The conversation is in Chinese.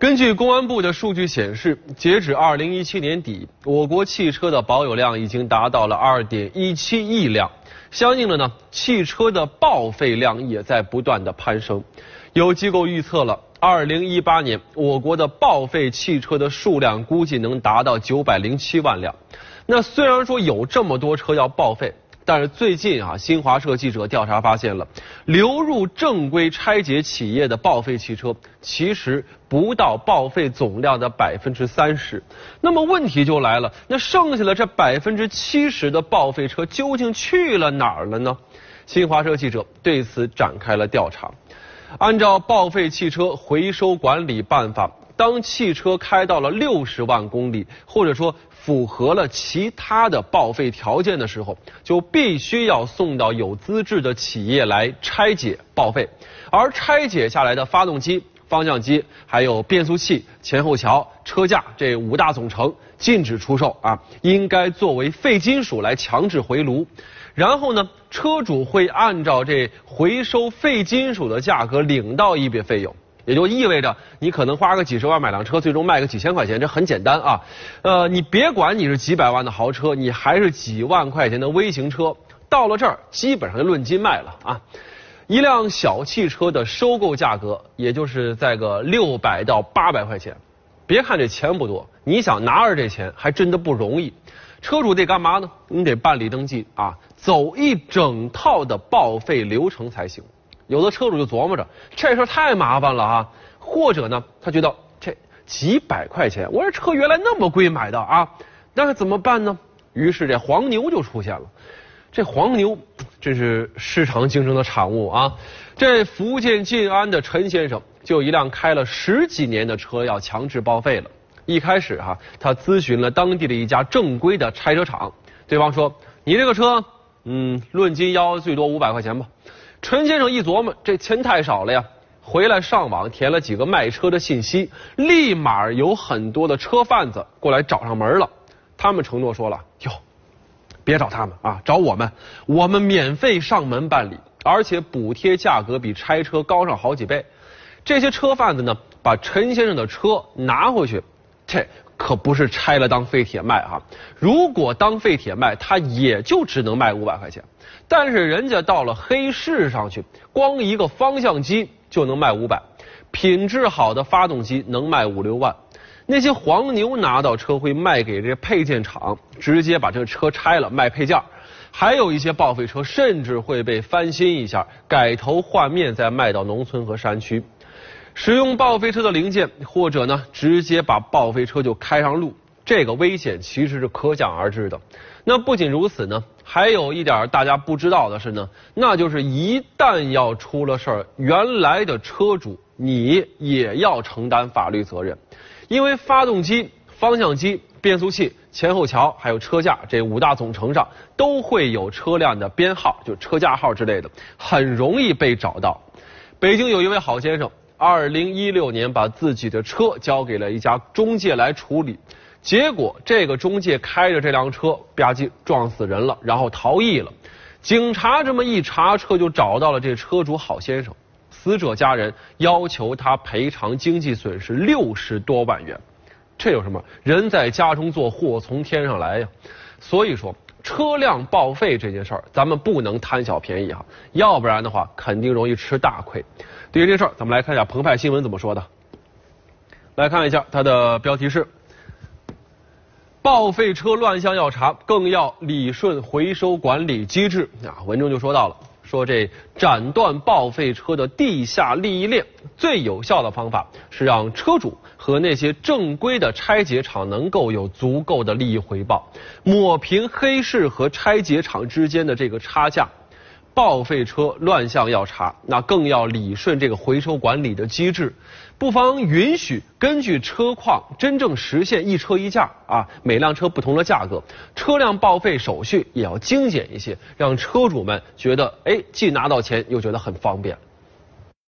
根据公安部的数据显示，截止二零一七年底，我国汽车的保有量已经达到了二点一七亿辆，相应的呢，汽车的报废量也在不断的攀升。有机构预测了，二零一八年我国的报废汽车的数量估计能达到九百零七万辆。那虽然说有这么多车要报废。但是最近啊，新华社记者调查发现了，流入正规拆解企业的报废汽车，其实不到报废总量的百分之三十。那么问题就来了，那剩下的这百分之七十的报废车究竟去了哪儿了呢？新华社记者对此展开了调查。按照报废汽车回收管理办法，当汽车开到了六十万公里，或者说。符合了其他的报废条件的时候，就必须要送到有资质的企业来拆解报废，而拆解下来的发动机、方向机、还有变速器、前后桥、车架这五大总成禁止出售啊，应该作为废金属来强制回炉，然后呢，车主会按照这回收废金属的价格领到一笔费用。也就意味着你可能花个几十万买辆车，最终卖个几千块钱，这很简单啊。呃，你别管你是几百万的豪车，你还是几万块钱的微型车，到了这儿基本上就论斤卖了啊。一辆小汽车的收购价格，也就是在个六百到八百块钱。别看这钱不多，你想拿着这钱还真的不容易。车主得干嘛呢？你得办理登记啊，走一整套的报废流程才行。有的车主就琢磨着这事太麻烦了啊，或者呢，他觉得这几百块钱，我这车原来那么贵买的啊，那怎么办呢？于是这黄牛就出现了。这黄牛这是市场竞争的产物啊。这福建晋安的陈先生就一辆开了十几年的车要强制报废了。一开始哈，他咨询了当地的一家正规的拆车厂，对方说：“你这个车，嗯，论斤要最多五百块钱吧。”陈先生一琢磨，这钱太少了呀，回来上网填了几个卖车的信息，立马有很多的车贩子过来找上门了。他们承诺说了：“哟，别找他们啊，找我们，我们免费上门办理，而且补贴价格比拆车高上好几倍。”这些车贩子呢，把陈先生的车拿回去，这可不是拆了当废铁卖哈。如果当废铁卖，它也就只能卖五百块钱。但是人家到了黑市上去，光一个方向机就能卖五百，品质好的发动机能卖五六万。那些黄牛拿到车会卖给这配件厂，直接把这个车拆了卖配件。还有一些报废车甚至会被翻新一下，改头换面再卖到农村和山区。使用报废车的零件，或者呢直接把报废车就开上路，这个危险其实是可想而知的。那不仅如此呢。还有一点大家不知道的是呢，那就是一旦要出了事儿，原来的车主你也要承担法律责任，因为发动机、方向机、变速器、前后桥还有车架这五大总成上都会有车辆的编号，就车架号之类的，很容易被找到。北京有一位好先生，二零一六年把自己的车交给了一家中介来处理。结果，这个中介开着这辆车吧唧撞死人了，然后逃逸了。警察这么一查车，就找到了这车主郝先生。死者家人要求他赔偿经济损失六十多万元。这有什么？人在家中坐，祸从天上来呀！所以说，车辆报废这件事儿，咱们不能贪小便宜哈，要不然的话，肯定容易吃大亏。对于这事儿，咱们来看一下澎湃新闻怎么说的。来看一下它的标题是。报废车乱象要查，更要理顺回收管理机制。啊，文中就说到了，说这斩断报废车的地下利益链，最有效的方法是让车主和那些正规的拆解厂能够有足够的利益回报，抹平黑市和拆解厂之间的这个差价。报废车乱象要查，那更要理顺这个回收管理的机制，不妨允许根据车况真正实现一车一价啊，每辆车不同的价格，车辆报废手续也要精简一些，让车主们觉得哎，既拿到钱又觉得很方便。